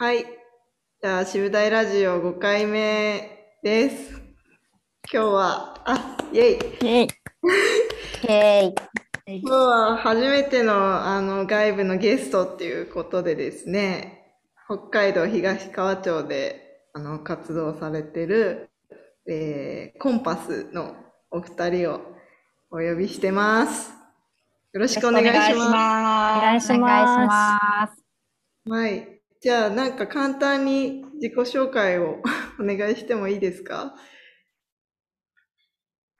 はい。じゃあ、渋大ラジオ5回目です。今日は、あ、イェイ。イェイ。イェイ。今日は初めてのあの外部のゲストっていうことでですね、北海道東川町であの活動されてる、えーコンパスのお二人をお呼びしてます。よろしくお願いします。お願いします。はい。じゃあ、なんか簡単に自己紹介を お願いしてもいいですか？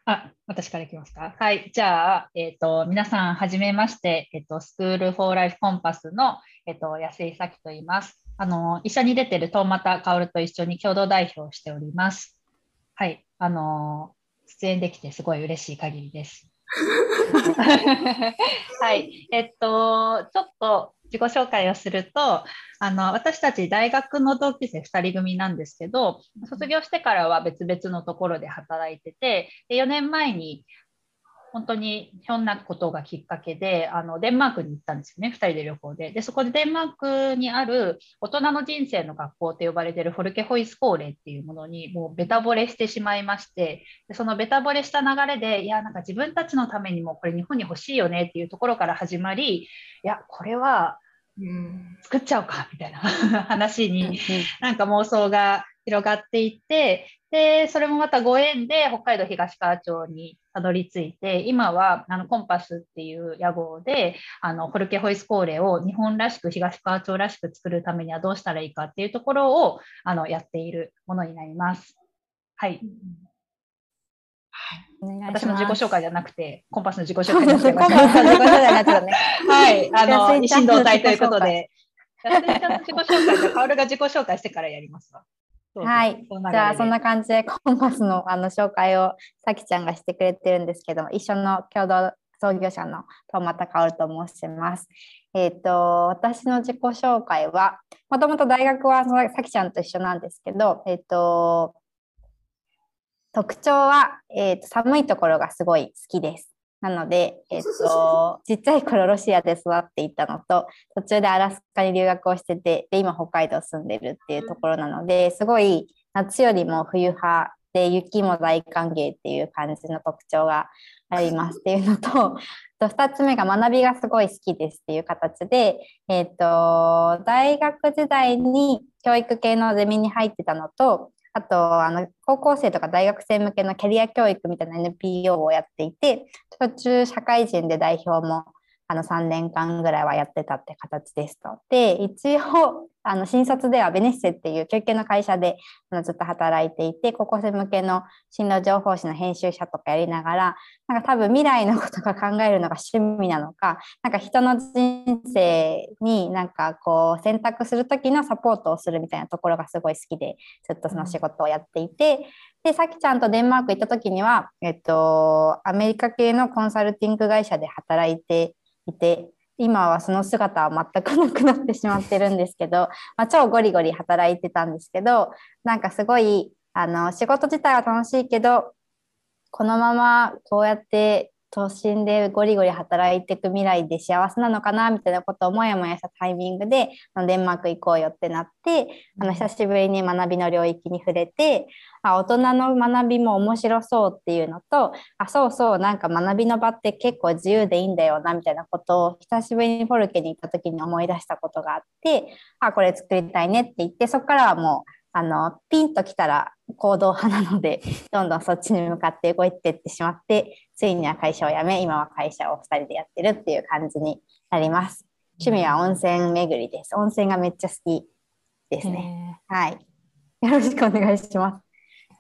あ、私からいきますか？はい。じゃあ、えっ、と、皆さん、はじめまして、えっ、と、スクールフォーライフコンパスの、えっ、と、安井咲と言います。あの、一緒に出てる遠俣薫と一緒に共同代表をしております。はい。あの、出演できてすごい嬉しい限りです。はい。えっと、ちょっと自己紹介をすると、あの、私たち大学の同級生2人組なんですけど、卒業してからは別々のところで働いてて、で4年前に本当にひょんなことがきっかけで、あのデンマークに行ったんですよね、2人で旅行で。で、そこでデンマークにある大人の人生の学校と呼ばれてるフォルケホイスコーレっていうものにもうベタ惚れしてしまいまして、でそのベタ惚れした流れで、いや、なんか自分たちのためにもこれ日本に欲しいよねっていうところから始まり、いや、これはうん。作っちゃおうかみたいな 話になんか妄想が広がっていって、で、それもまたご縁で北海道東川町にたどり着いて、今はあのコンパスっていう屋号で、あのフォルケホイスコーレを日本らしく東川町らしく作るためにはどうしたらいいかっていうところをあのやっているものになります。はい。私の自己紹介じゃなくて、コンパスの自己紹介になっちゃいました。コンパスの自己紹介になっちゃうね。はい。あの、安井ちゃんの一心同体ということで。安井ちゃんの自己紹介じゃ、カオルが自己紹介してからやりますわ。はい。じゃあ、そんな感じでコンパスの あの紹介をさきちゃんがしてくれてるんですけども、一緒の共同創業者の遠俣薫と申します。えっ、と、私の自己紹介は、もともと大学はさきちゃんと一緒なんですけど、えっ、と、特徴は、えーと、寒いところがすごい好きです。なので、えっ、と、ちっちゃい頃ロシアで育っていたのと、途中でアラスカに留学をしてて、で、今北海道住んでるっていうところなので、すごい夏よりも冬派で、雪も大歓迎っていう感じの特徴がありますっていうのと、と2つ目が学びがすごい好きですっていう形で、えっ、と、大学時代に教育系のゼミに入ってたのと、あと、あの、高校生とか大学生向けのキャリア教育みたいな NPO をやっていて、途中社会人で代表もあの3年間ぐらいはやってたって形ですと。で、一応、あの新卒ではベネッセっていう教育の会社であのずっと働いていて、高校生向けの進路情報誌の編集者とかやりながら、なんか多分未来のことが考えるのが趣味なのか、なんか人の人生になんかこう選択する時のサポートをするみたいなところがすごい好きで、ずっとその仕事をやっていて、で、さきちゃんとデンマーク行った時には、えっと、アメリカ系のコンサルティング会社で働いていて、今はその姿は全くなくなってしまってるんですけど、まあ、超ゴリゴリ働いてたんですけど、なんかすごい、あの、仕事自体は楽しいけど、このままこうやって都心でゴリゴリ働いていく未来で幸せなのかなみたいなことをもやもやしたタイミングでデンマーク行こうよってなってあの久しぶりに学びの領域に触れてあ大人の学びも面白そうっていうのとあそうそうなんか学びの場って結構自由でいいんだよなみたいなことを久しぶりにフォルケに行った時に思い出したことがあってあこれ作りたいねって言ってそこからはもうあのピンときたら行動派なので どんどんそっちに向かって動いていってしまってついには会社を辞め今は会社を2人でやってるっていう感じになります。趣味は温泉巡りです。温泉がめっちゃ好きですね。はい。よろしくお願いします。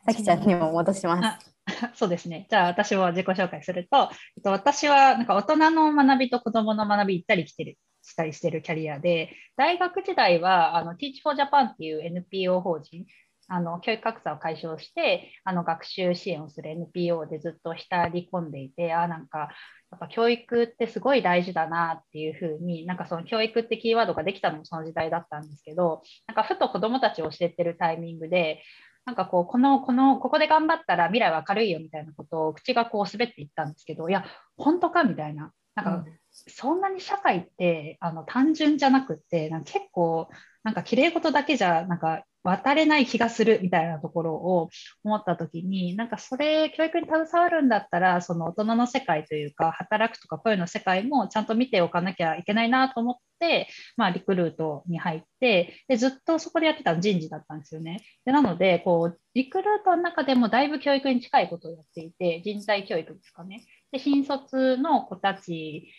さきちゃんにも戻します。そうですね。じゃあ私は自己紹介すると、えっと、私はなんか大人の学びと子どもの学び行ったり来てるしたりしてるキャリアで、大学時代はあの Teach for Japan っていう NPO 法人、あの教育格差を解消してあの学習支援をする NPO でずっと浸り込んでいて、あなんかやっぱ教育ってすごい大事だなっていうふうに、なんかその教育ってキーワードができたのもその時代だったんですけど、なんかふと子どもたちを教えてるタイミングで、なんかこう、この、この、ここで頑張ったら未来は明るいよみたいなことを口がこう滑っていったんですけど、いや、本当かみたいな。なんか、そんなに社会ってあの単純じゃなくって、なんか結構なんか綺麗事だけじゃなんか渡れない気がするみたいなところを思った時になんかそれ教育に携わるんだったらその大人の世界というか働くとか声の世界もちゃんと見ておかなきゃいけないなと思って、まあ、リクルートに入ってでずっとそこでやってたの人事だったんですよね。でなのでこうリクルートの中でもだいぶ教育に近いことをやっていて人材教育ですかね。で新卒の子たち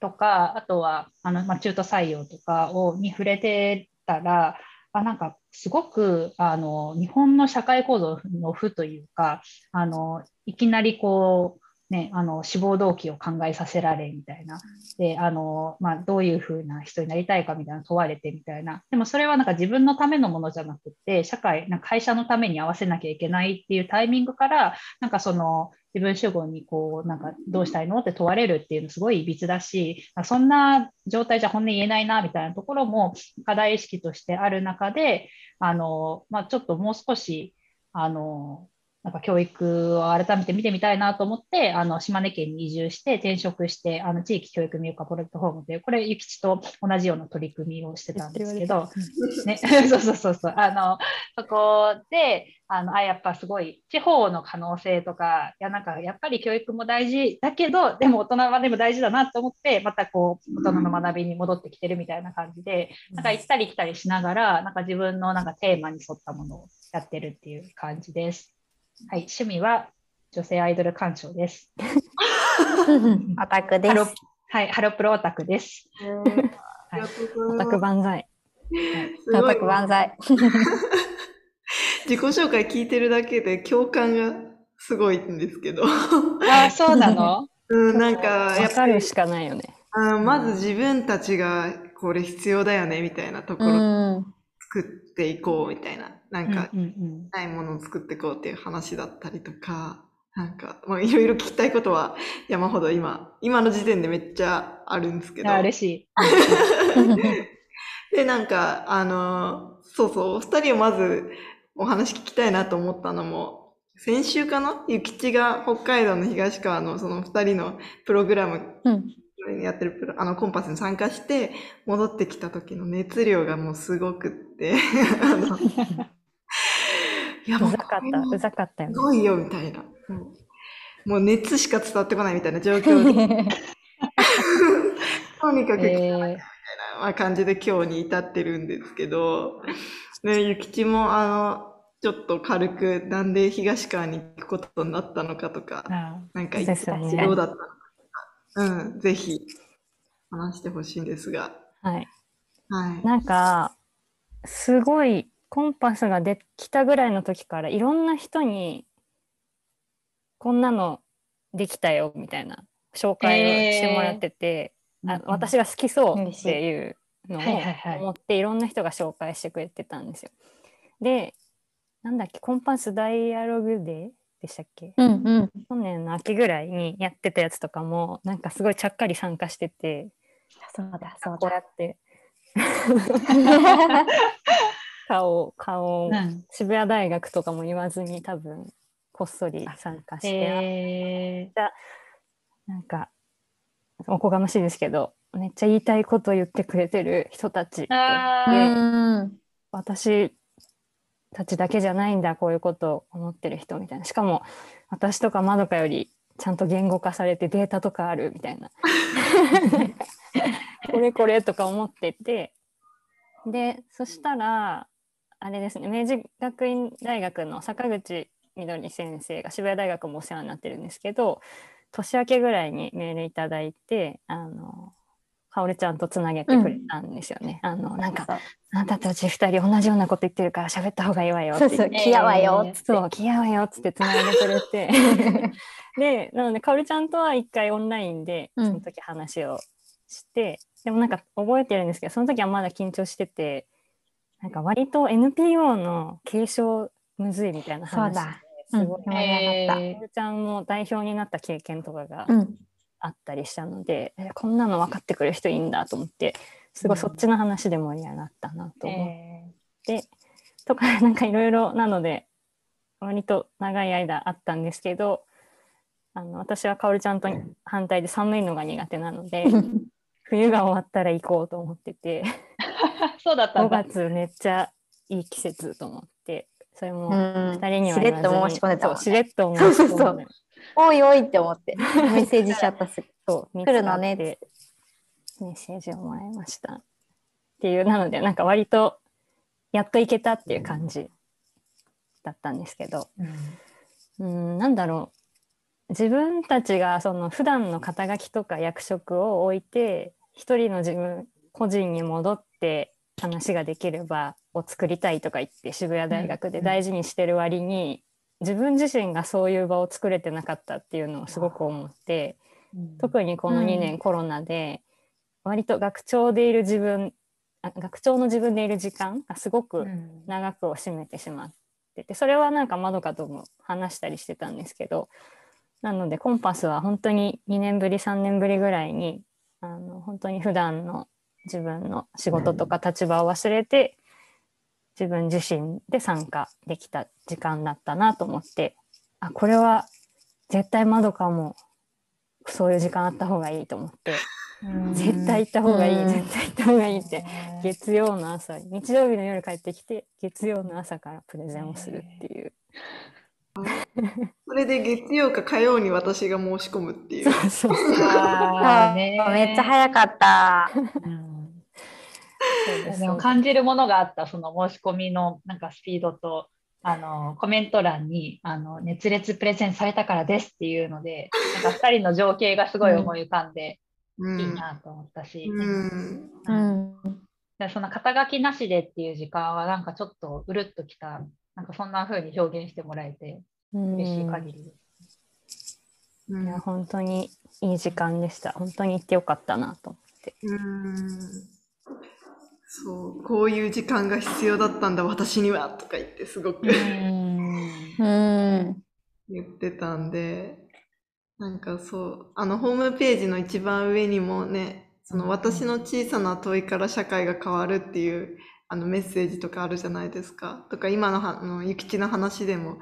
とかあとはあの、まあ、中途採用とかをに触れてたらあなんかすごくあの日本の社会構造の負というかあのいきなりこうね、あの志望動機を考えさせられみたいな。であの、まあ、どういうふうな人になりたいかみたいな問われてみたいな。でもそれはなんか自分のためのものじゃなくて社会なんか会社のために合わせなきゃいけないっていうタイミングからなんかその自分主語にこうなんかどうしたいのって問われるっていうのすごいいびつだしそんな状態じゃ本音言えないなみたいなところも課題意識としてある中であの、まあ、ちょっともう少しあのなんか教育を改めて見てみたいなと思って、あの島根県に移住して転職して、あの地域教育見化プラットフォームで、これ、ゆきちと同じような取り組みをしてたんですけど、ね、そうそうそうそう、あのそこで、あのあやっぱすごい地方の可能性とか、いやなんかやっぱり教育も大事だけど、でも大人はでも大事だなと思って、またこう大人の学びに戻ってきてるみたいな感じで、なんか行ったり来たりしながら、なんか自分のなんかテーマに沿ったものをやってるっていう感じです。はい、趣味は女性アイドル鑑賞です。オタクです。はい、ハロプロオタクです。オタク万歳。オタク万歳。自己紹介聞いてるだけで共感がすごいんですけど。あ、そうなの？うん、なんか、やっぱりしかないよね。あまず自分たちがこれ必要だよねみたいなところ作っていこうみたいな、なんか、ないものを作っていこうっていう話だったりとか、なんか、まあ、いろいろ聞きたいことは山ほど今、今の時点でめっちゃあるんですけど。あ、嬉しい。で、なんか、あの、そうそう、お二人をまずお話聞きたいなと思ったのも、先週かな？ゆきちが北海道の東川のその二人のプログラムやってるプロ、あの、コンパスに参加して、戻ってきた時の熱量がもうすごくって、いや、もう、うざかった、うざかったよ、ね。すごいよ、みたいな。もう熱しか伝わってこないみたいな状況で。とにかく、えー、みたいな感じで今日に至ってるんですけど、ね、ゆきちも、あの、ちょっと軽く、なんで東川に行くことになったのかとか、なんか、どうだったのかうん、ぜひ話してほしいんですが。はい。はい、なんか、すごいコンパスができたぐらいの時からいろんな人にこんなのできたよみたいな紹介をしてもらってて、えー、あ私が好きそうっていうのを思っていろんな人が紹介してくれてたんですよ。でなんだっけコンパスダイアログデーでしたっけ、うんうん、去年の秋ぐらいにやってたやつとかもなんかすごいちゃっかり参加しててそうだそうだ。こうやって 顔顔、うん、渋谷大学とかも言わずに多分こっそり参加して、えー、なんかおこがましいですけどめっちゃ言いたいこと言ってくれてる人たちで私たちだけじゃないんだこういうことを思ってる人みたいな。しかも私とかまどかよりちゃんと言語化されてデータとかあるみたいな これこれとか思ってて。でそしたらあれですね明治学院大学の坂口みどり先生が渋谷大学もお世話になってるんですけど年明けぐらいにメールいただいてあのかおりちゃんとつなげてくれたんですよね。うん、あのなんかあなたたち二人同じようなこと言ってるから喋った方がいいわよって。そう気合わよっつって。そう気合わよっつってつないでくれて。でなのでかおりちゃんとは一回オンラインでその時話をして、うん、でもなんか覚えてるんですけどその時はまだ緊張しててなんか割と NPO の継承むずいみたいな話すごい盛り上がった。かおりちゃんも代表になった経験とかが。うんあったりしたので、えこんなの分かってくれる人いいんだと思ってすごいそっちの話で盛り上がったなと思って、うんえー、とかなんかいろいろなので割と長い間あったんですけどあの私はかおりちゃんと反対で寒いのが苦手なので 冬が終わったら行こうと思ってて。そうだった5んだ。月めっちゃいい季節と思って。それもうん。2人にはしれっと申し込んでたしれっと申し込んで。おいおいって思って。メッセージしちゃったすぐ。そう来るのねって。メッセージをもらいました。っていうなのでなんか割とやっと行けたっていう感じだったんですけど。うんなんだろう自分たちがその普段の肩書きとか役職を置いて一人の自分個人に戻って話ができる場を作りたいとか言って渋谷大学で大事にしてる割に、自分自身がそういう場を作れてなかったっていうのをすごく思って特にこの2年コロナで割と学長でいる自分あ学長の自分でいる時間がすごく長くを占めてしまっててそれはなんかまどかとも話したりしてたんですけどなのでコンパスは本当に2年ぶり3年ぶりぐらいにあの本当に普段の自分の仕事とか立場を忘れて自分自身で参加できた時間だったなと思ってあこれは絶対まどかもそういう時間あった方がいいと思って絶対行った方がいいうん。絶対行った方がいいって月曜の朝日曜日の夜帰ってきて月曜の朝からプレゼンをするっていう、それで月曜か火曜に私が申し込むっていう。そうそうあーねめっちゃ早かった。うん。そうです。でも感じるものがあった、その申し込みのなんかスピードと、あのコメント欄にあの熱烈プレゼンされたからですっていうので、なんか2人の情景がすごい思い浮かんでうん。いいなと思ったし、うん。うん。でその肩書きなしでっていう時間はなんかちょっとうるっときた、なんかそんな風に表現してもらえてうん嬉しい限りです。うん。いや本当にいい時間でした。本当に行ってよかったなと思って。うん。そう、こういう時間が必要だったんだ、私にはとか言ってすごくうん。言ってたんで、なんかそう、あのホームページの一番上にもね、その私の小さな問いから社会が変わるっていうあのメッセージとかあるじゃないですか。とか今のはあのゆきちの話でも、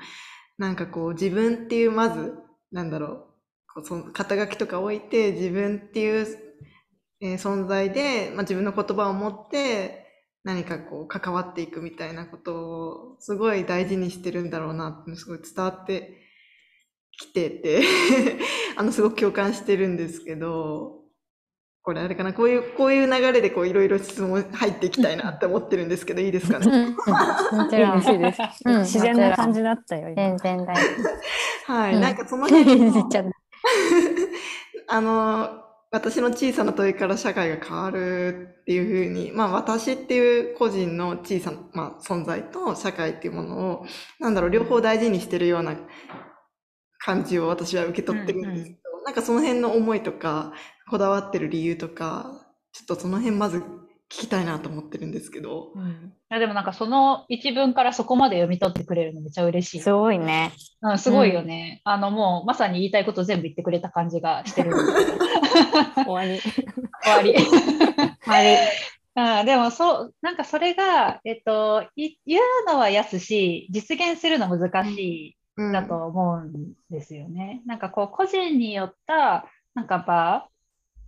なんかこう自分っていうまず、なんだろう、こうその肩書きとか置いて自分っていう、えー存在で、まあ、自分の言葉を持って何かこう関わっていくみたいなことをすごい大事にしてるんだろうなってすごい伝わってきてて あのすごく共感してるんですけどこれあれかな？こういうこういう流れでこういろいろ質問入っていきたいなって思ってるんですけどいいですかね？もちいいろん。ですいいです。うん。自然な感じだったよ今。全然大丈はい、うん。なんかその辺夫。の あの、私の小さな問いから社会が変わるっていうふうに、まあ私っていう個人の小さな、まあ、存在と社会っていうものを、なんだろう、両方大事にしてるような感じを私は受け取ってるんですけど、なんかその辺の思いとか、こだわってる理由とか、ちょっとその辺まず聞きたいなと思ってるんですけど。うん、いやでもなんかその一文からそこまで読み取ってくれるのめっちゃ嬉しい。すごいね。うん、すごいよね。あのもうまさに言いたいこと全部言ってくれた感じがしてる。終わり終わり。あでもそう、なんかそれが、えっと、い言うのは安し、実現するの難しうんいだと思うんですよね。なんかこう、個人によった、なんか場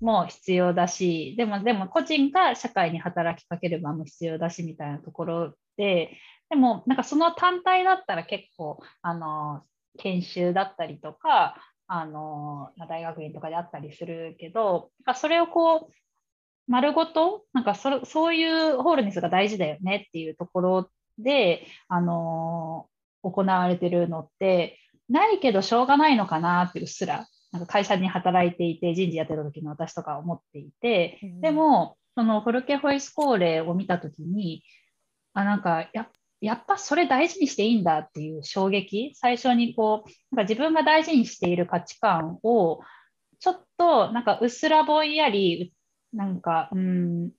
も必要だし、でも、でも個人が社会に働きかける場も必要だし、みたいなところで、でも、なんかその単体だったら結構、あの、研修だったりとか、あの、大学院とかであったりするけど、それをこう、丸ごと、なんかそそういうホールネスが大事だよねっていうところで、あの行われてるのって、ないけどしょうがないのかなってうっすら、なんか会社に働いていて、人事やってた時の私とか思っていて、でも、そのフォルケホイスコーレを見たときに、あ、なんかや、やっぱそれ大事にしていいんだっていう衝撃、最初にこう、なんか自分が大事にしている価値観を、ちょっとなんかうっすらぼんやり、なんか、うん、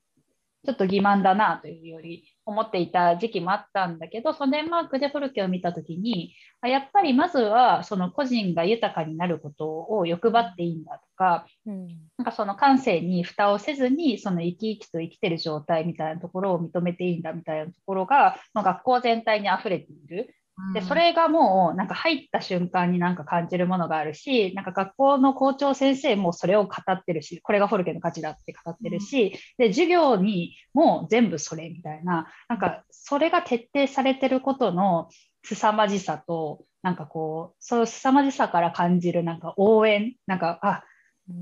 ちょっと欺瞞だなというより思っていた時期もあったんだけど、そのデンマークでフォルケを見たときに、あやっぱりまずはその個人が豊かになることを欲張っていいんだとか、うん。なんかその感性に蓋をせずに、その生き生きと生きてる状態みたいなところを認めていいんだみたいなところが、まあ、学校全体に溢れているで、それがもうなんか入った瞬間になんか感じるものがあるし、なんか学校の校長先生もそれを語ってるし、これがフォルケの価値だって語ってるし、で、授業にも全部それみたいな、なんかそれが徹底されてることの凄まじさと、なんかこう、その凄まじさから感じるなんか応援、なんか、あ、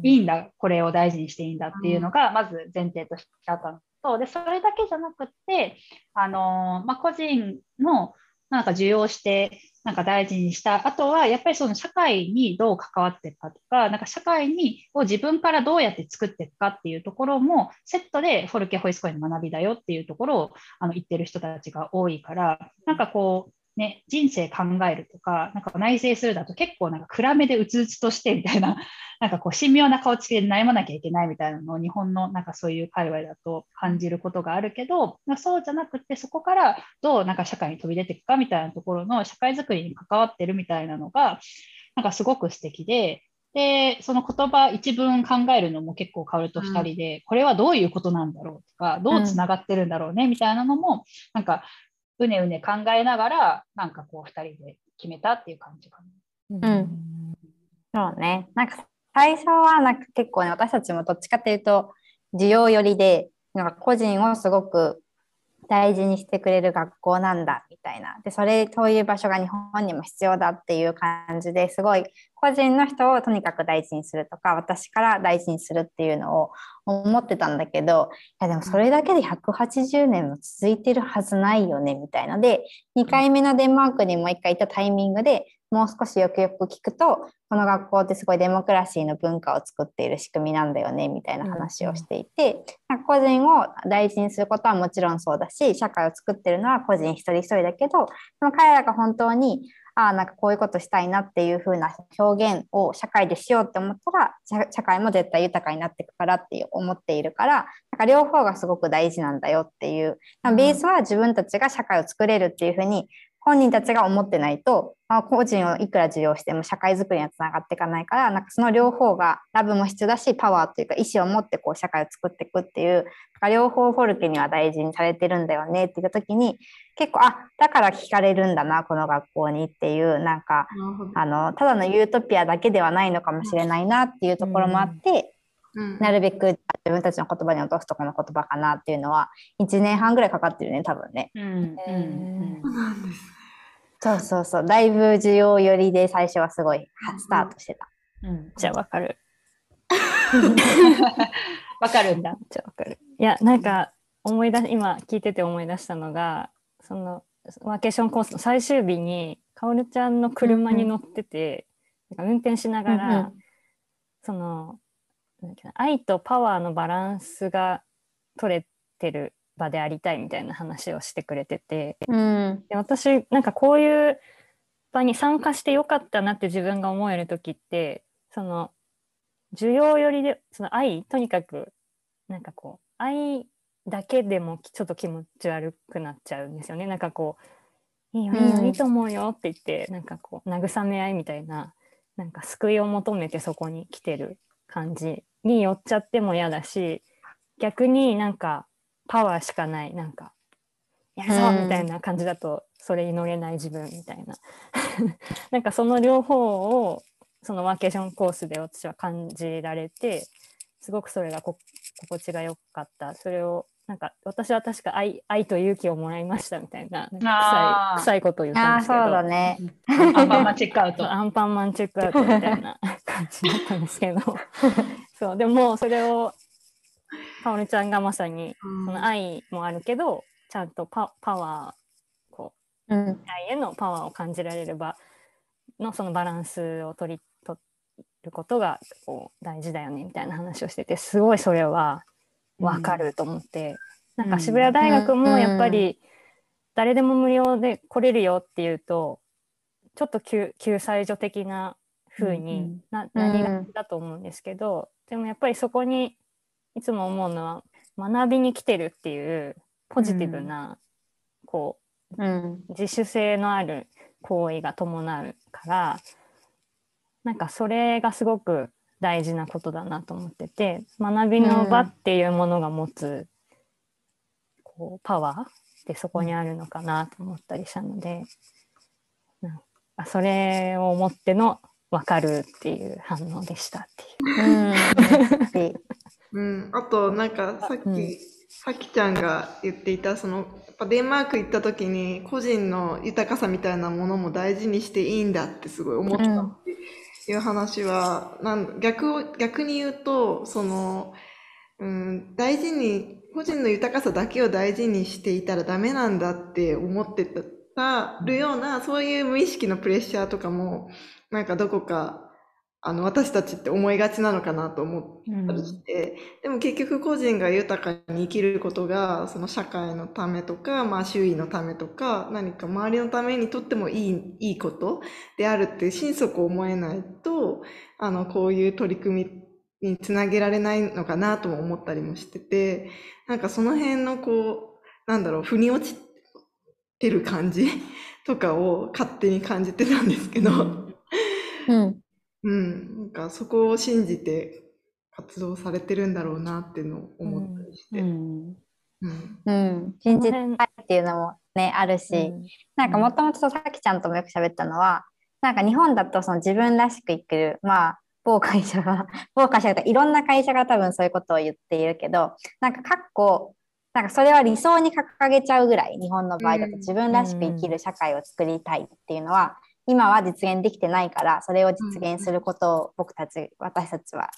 いいんだ、これを大事にしていいんだっていうのが、まず前提としてあったのと、で、それだけじゃなくて、あのまあ、個人のなんか受容して、なんか大事にしたあとは、やっぱりその社会にどう関わっていくかとか、なんか社会にを自分からどうやって作っていくかっていうところも、セットでフォルケホイスコイの学びだよっていうところをあの言ってる人たちが多いから、なんかこう、ね、人生考えるとか、なんか内省するだと結構なんか暗めでうつうつとしてみたいな、なんかこう神妙な顔つきで悩まなきゃいけないみたいなのを日本のなんかそういう界隈だと感じることがあるけど、そうじゃなくてそこからどうなんか社会に飛び出ていくかみたいなところの社会づくりに関わってるみたいなのが、なんかすごく素敵で、で、その言葉一文考えるのも結構カオルと2人で、うん、これはどういうことなんだろうとか、どうつながってるんだろうねみたいなのも、なんかうねうね考えながら、なんかこう、2人で決めたっていう感じかな。うん。そうね。なんか最初はなんか結構ね、私たちもどっちかっていうと、需要寄りで、なんか個人をすごく大事にしてくれる学校なんだみたいな。でそれそういう場所が日本にも必要だっていう感じですごい個人の人をとにかく大事にするとか私から大事にするっていうのを思ってたんだけどいやでもそれだけで180年も続いてるはずないよねみたいので2回目のデンマークにもう1回行ったタイミングでもう少しよくよく聞くとこの学校ってすごいデモクラシーの文化を作っている仕組みなんだよねみたいな話をしていて、うん、個人を大事にすることはもちろんそうだし社会を作ってるのは個人一人一人だけどその彼らが本当にああなんかこういうことしたいなっていう風な表現を社会でしようって思ったら社会も絶対豊かになっていくからって思っているからなんか両方がすごく大事なんだよっていう。ベースは自分たちが社会を作れるっていう風に本人たちが思ってないと、まあ、個人をいくら受容しても社会づくりにはつながっていかないからなんかその両方がラブも必要だしパワーというか意思を持ってこう社会を作っていくっていう両方フォルケには大事にされてるんだよねっていう時に結構あだから聞かれるんだなこの学校にっていうなんかあのただのユートピアだけではないのかもしれないなっていうところもあって。うん、なるべく自分たちの言葉に落とすとこの言葉かなっていうのは1年半ぐらいかかってるね多分ね。うん、えー、そうなんですそうそうそう。だいぶ需要寄りで最初はすごいスタートしてた。うん、じゃあわかる。わかるんだ。じゃあわかる。いや、なんか思い出今聞いてて思い出したのが、そのワーケーションコースの最終日に、かおるちゃんの車に乗ってて、うん、なんか運転しながら、うんうん、その愛とパワーのバランスが取れてる場でありたいみたいな話をしてくれてて、うん、で私なんかこういう場に参加してよかったなって自分が思える時ってその需要よりでその愛とにかくなんかこう愛だけでもちょっと気持ち悪くなっちゃうんですよね。なんかこう「いいよいいよいいと思うよ」って言って、うん、なんかこう慰め合いみたいななんか救いを求めてそこに来てる感じに寄っちゃっても嫌だし逆になんかパワーしかないなんかやるぞみたいな感じだとそれに乗れない自分みたいな。なんかその両方をそのワーケーションコースで私は感じられてすごくそれが心地が良かった。それをなんか私は確か愛愛と勇気をもらいましたみたいな臭い臭いことを言ったんですけど。そうだね。アンパンマンチェックアウト。アンパンマンチェックアウトみたいな感じだったんですけど。そうでもそれをかおりちゃんがまさに、その愛もあるけどちゃんとパパワーこう、うん、愛へのパワーを感じられればのそのバランスを取り取ることがこう大事だよねみたいな話をしててすごいそれは分かると思って、うん、なんか渋谷大学もやっぱり誰でも無料で来れるよっていうとちょっと救済所的な風にな,、なりがちだと思うんですけど、でもやっぱりそこにいつも思うのは学びに来てるっていうポジティブな、うん、こう、うん、自主性のある行為が伴うからなんかそれがすごく大事なことだなと思ってて学びの場っていうものが持つ、こうパワーってそこにあるのかなと思ったりしたのでなんあそれを思っての分かるっていう反応でしたっていう。うんうん、あとなんかさっき、うん。さきちゃんが言っていたそのやっぱデンマーク行った時に個人の豊かさみたいなものも大事にしていいんだってすごい思ったっていう話は、なん逆を逆に言うとその、うん、大事に個人の豊かさだけを大事にしていたらダメなんだって思ってたるようなそういう無意識のプレッシャーとかもなんかどこかあの私たちって思いがちなのかなと思ったりして、でも結局個人が豊かに生きることがその社会のためとか、まあ、周囲のためとか何か周りのためにとってもいいいいことであるって心底思えないとあのこういう取り組みにつなげられないのかなとも思ったりもしててなんかその辺のこうなんだろう腑に落ちてる感じとかを勝手に感じてたんですけど。うんうん、なんかそこを信じて活動されてるんだろうなっていうのを思ったりして。うん。うん。うん、信じたいっていうのもねあるし、なんかもともとさきちゃんともよく喋ったのはなんか日本だとその自分らしく生きるまあ某会社が 某会社がいろんな会社が多分そういうことを言っているけどなんかかっこなんかそれは理想に掲げちゃうぐらい日本の場合だとうん自分らしく生きる社会を作りたいっていうのは今は実現できてないからそれを実現することを僕たち私たちは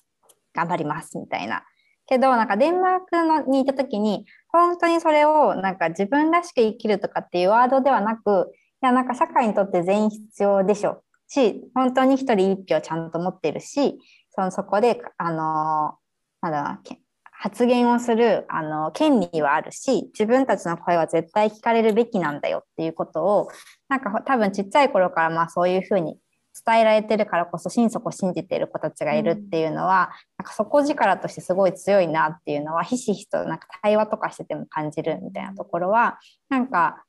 頑張りますみたいな。けどなんかデンマークのにいた時に本当にそれをなんか自分らしく生きるとかっていうワードではなくいやなんか社会にとって全員必要でしょし本当に一人一票ちゃんと持ってるしそのそこであのなんだろう発言をするあの権利はあるし自分たちの声は絶対聞かれるべきなんだよっていうことをなんか多分ちっちゃい頃からまあそういうふうに伝えられてるからこそ心底信じている子たちがいるっていうのは、なんか底力としてすごい強いなっていうのはひしひしとなんか対話とかしてても感じるみたいなところはなんか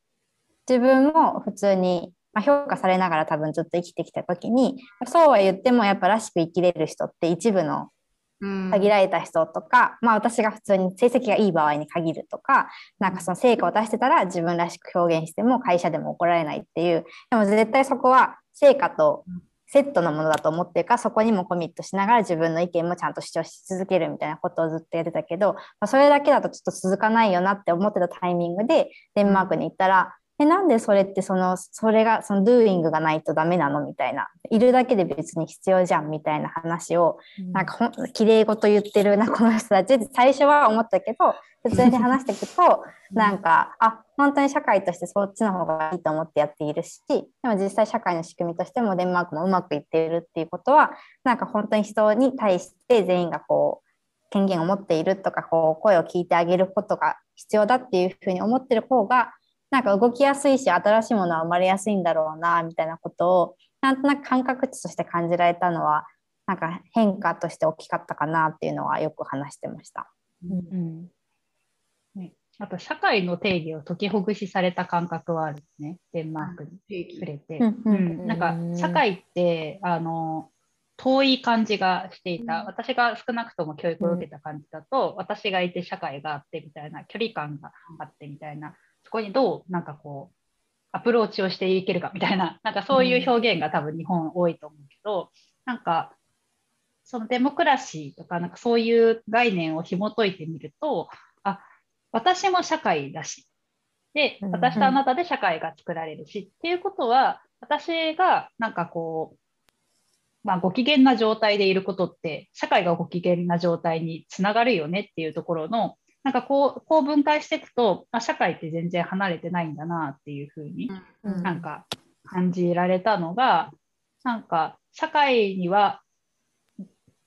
自分も普通に、まあ、評価されながら多分ずっと生きてきた時にそうは言ってもやっぱらしく生きれる人って一部の限られた人とか、まあ私が普通に成績がいい場合に限るとか、なんかその成果を出してたら自分らしく表現しても会社でも怒られないっていう、でも絶対そこは成果とセットのものだと思ってるから、そこにもコミットしながら自分の意見もちゃんと主張し続けるみたいなことをずっとやってたけど、まあ、それだけだとちょっと続かないよなって思ってたタイミングでデンマークに行ったら、えなんでそれってそのそれがその doing がないとダメなの？みたいな。いるだけで別に必要じゃんみたいな話をなんかほん綺麗事言ってるな この人たちって最初は思ったけど普通に話していくとなんかあ本当に社会としてそっちの方がいいと思ってやっているしでも実際社会の仕組みとしてもデンマークもうまくいっているっていうことはなんか本当に人に対して全員がこう権限を持っているとかこう声を聞いてあげることが必要だっていうふうに思ってる方がなんか動きやすいし新しいものは生まれやすいんだろうなみたいなことをなんとなく感覚値として感じられたのはなんか変化として大きかったかなっていうのはよく話してました。うんね、あと社会の定義を解きほぐしされた感覚はあるね。デンマークに触れて、うんううん。んなんか社会ってあの遠い感じがしていた、私が少なくとも教育を受けた感じだと、私がいて社会があってみたいな距離感があってみたいなそこにどうなんかこうアプローチをしていけるかみたいな なんかそういう表現が多分日本多いと思うけど、なんかそのデモクラシーとかなんかそういう概念を紐解いてみるとあ私も社会だしでうん私とあなたで社会が作られるし、っていうことは私がなんかこうまあ、ご機嫌な状態でいることって社会がご機嫌な状態につながるよねっていうところのなんかこうこう分解していくとあ社会って全然離れてないんだなっていうふうにうん。なんか感じられたのがなんか社会には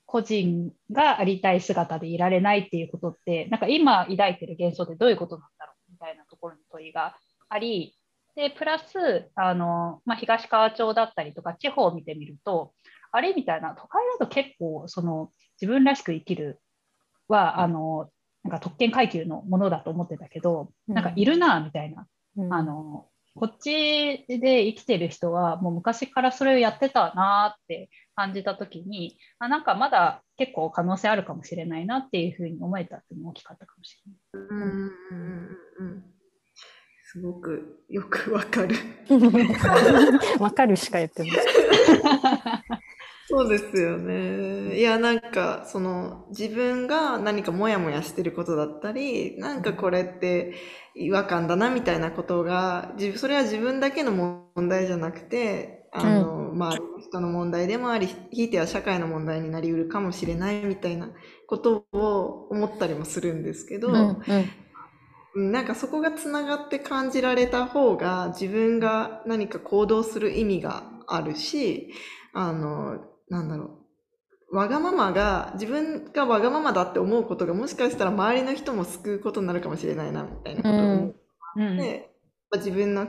個人がありたい姿でいられないっていうことってなんか今抱いてる幻想ってどういうことなんだろうみたいなところに問いがありでプラスあの、まあ、東川町だったりとか地方を見てみるとあれみたいな都会だと結構その自分らしく生きるはあのなんか特権階級のものだと思ってたけど、なんかいるなみたいなうんあのこっちで生きてる人はもう昔からそれをやってたなって感じた時にあなんかまだ結構可能性あるかもしれないなっていうふうに思えたっていうのも大きかったかもしれない。うんうんうんうんすごくよくわかる。わかるしか言ってない。そうですよね。いや、なんか、その、自分が何かモヤモヤしてることだったり、なんかこれって違和感だなみたいなことが、自それは自分だけの問題じゃなくて、あの、周りの人の問題でもあり、ひいては社会の問題になりうるかもしれないみたいなことを思ったりもするんですけど、うんうん。うんなんかそこがつながって感じられた方が自分が何か行動する意味があるし、あの、なんだろう。わがままが、自分がわがままだって思うことがもしかしたら周りの人も救うことになるかもしれないな、みたいなことを思っうん。て、まあ自分の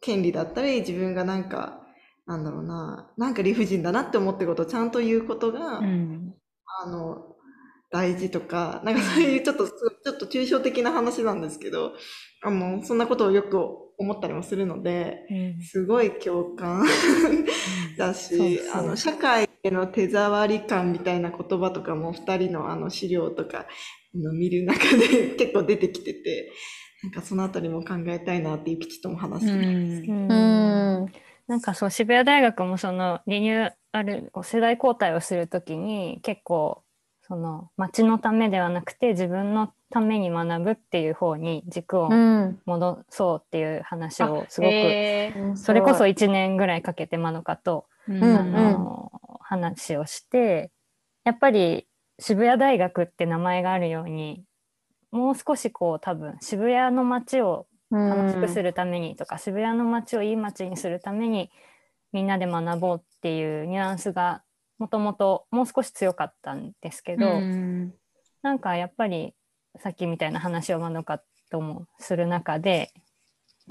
権利だったり、自分がなんか、なんだろうな、なんか理不尽だなって思ってることをちゃんと言うことが、うん。あの、大事とか、なんかそういうちょっと、ちょっと抽象的な話なんですけど、あの、そんなことをよく思ったりもするので、すごい共感 だし、あの、社会への手触り感みたいな言葉とかも二人のあの資料とかあの見る中で 結構出てきてて、なんかそのあたりも考えたいなってゆきちとも話してたんです。けど。うん。うん。なんかそう渋谷大学もそのリニューアル世代交代をするときに結構その町のためではなくて自分のために学ぶっていう方に軸をうん。戻そうっていう話をすごく、えそれこそ1年ぐらいかけてまどかと、ーうん。あの話をしてやっぱり渋谷大学って名前があるようにもう少しこう多分渋谷の街を楽しくするためにとか、渋谷の街をいい街にするためにみんなで学ぼうっていうニュアンスがもともともう少し強かったんですけど、うん。なんかやっぱりさっきみたいな話をまどかともする中で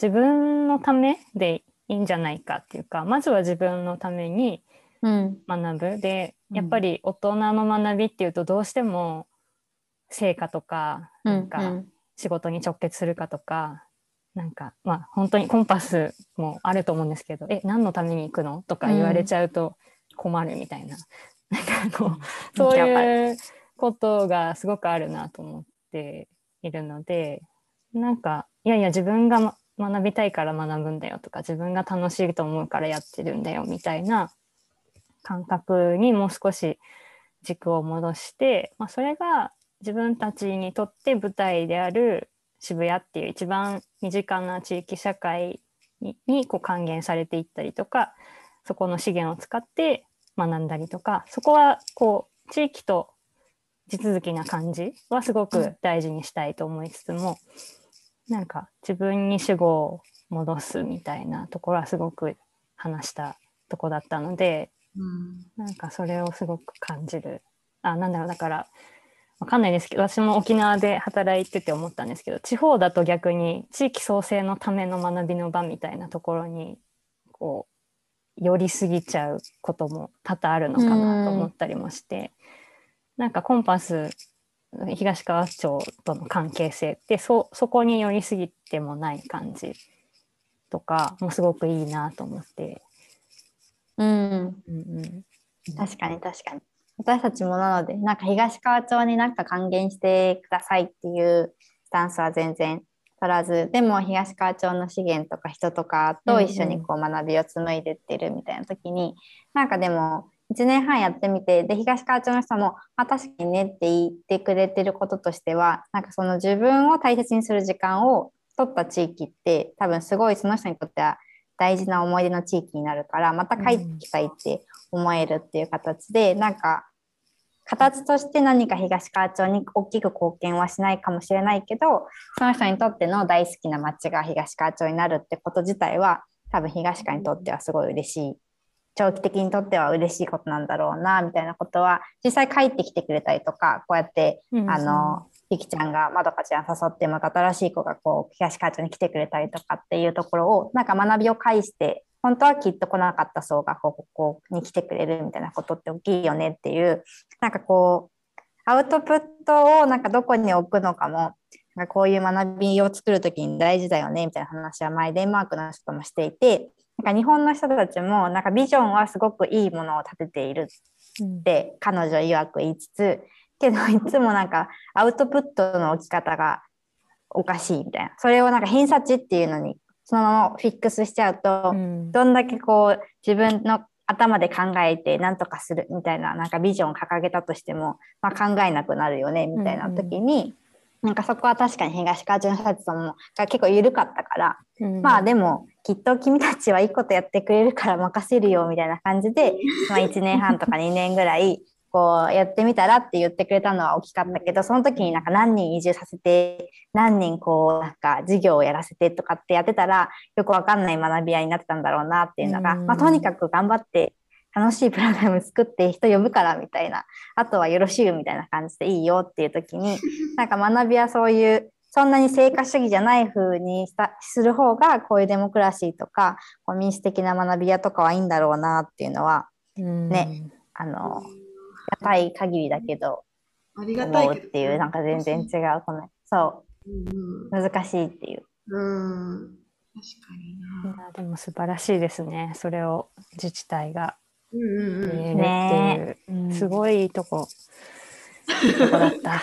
自分のためでいいんじゃないかっていうかまずは自分のためにうん。学ぶ。でうん。やっぱり大人の学びっていうとどうしても成果とかうなんん。か仕事に直結するかとか、なんかまあ本当にコンパスもあると思うんですけど「え何のために行くの?」とか言われちゃうと困るみたいな,、なんかこうそういうことがすごくあるなと思っているのでなんかいやいや自分が学びたいから学ぶんだよとか自分が楽しいと思うからやってるんだよみたいな感覚にもう少し軸を戻して、まあ、それが自分たちにとって舞台である渋谷っていう一番身近な地域社会ににこう還元されていったりとかそこの資源を使って学んだりとかそこはこう地域と地続きな感じはすごく大事にしたいと思いつつも、なんか自分に主語を戻すみたいなところはすごく話したとこだったのでうんなんかそれをすごく感じる。あ、なんだろう、だから、わかんないですけど、私も沖縄で働いてて思ったんですけど、地方だと逆に地域創生のための学びの場みたいなところに、こう、寄りすぎちゃうことも多々あるのかなと思ったりもして、なんかコンパス、東川町との関係性ってそ、そこに寄りすぎてもない感じとかもすごくいいなと思って、うん。うんうん、確かに確かに。私たちもなので、なんか東川町になんか還元してくださいっていうスタンスは全然取らず、でも東川町の資源とか人とかと一緒にこう学びを紡いでってるみたいな時に、なんかでも1年半やってみて、で、東川町の人も、あ、確かにねって言ってくれてることとしては、なんかその自分を大切にする時間を取った地域って多分すごいその人にとっては大事な思い出の地域になるから、また帰ってきたいって思えるっていう形で、なんか形として何か東川町に大きく貢献はしないかもしれないけどその人にとっての大好きな町が東川町になるってこと自体は多分東川にとってはすごい嬉しい長期的にとっては嬉しいことなんだろうなみたいなことは実際帰ってきてくれたりとかこうやって、うんあのゆきちゃんがまどかちゃん誘ってまた新しい子がこう東川町に来てくれたりとかっていうところをなんか学びを介して本当はきっと来なかった層がこうここに来てくれるみたいなことって大きいよねっていうなんかこうアウトプットをなんかどこに置くのかもなんかこういう学びを作る時に大事だよねみたいな話は前デンマークの人ともしていてなんか日本の人たちもなんかビジョンはすごくいいものを立てているって彼女曰く言いつつけどいつもなんかアウトプットの置き方がおかしいみたいな。それをなんか偏差値っていうのにそのままフィックスしちゃうと、うん。どんだけこう自分の頭で考えて何とかするみたいななんかビジョンを掲げたとしても、まあ、考えなくなるよねみたいな時に、なんかそこは確かに東川淳八さんもが結構緩かったから、うん。まあでもきっと君たちはいいことやってくれるから任せるよみたいな感じで、まあ、1年半とか2年ぐらいこうやってみたらって言ってくれたのは大きかったけどその時になんか何人移住させて何人こうなんか授業をやらせてとかってやってたらよくわかんない学び屋になってたんだろうなっていうのが、うん。まあ、とにかく頑張って楽しいプログラム作って人呼ぶからみたいなあとはよろしいみたいな感じでいいよっていう時に なんか学びはそういうそんなに成果主義じゃない風にしたする方がこういうデモクラシーとかこう民主的な学び屋とかはいいんだろうなっていうのはうんねあのたい限りだけどありがたいっていうなんか全然違うこのそう難しいっていう。うん。うん。確かにいな。やでも素晴らしいですねそれを自治体がうんうんうん。すごいとこ、い いとこだった。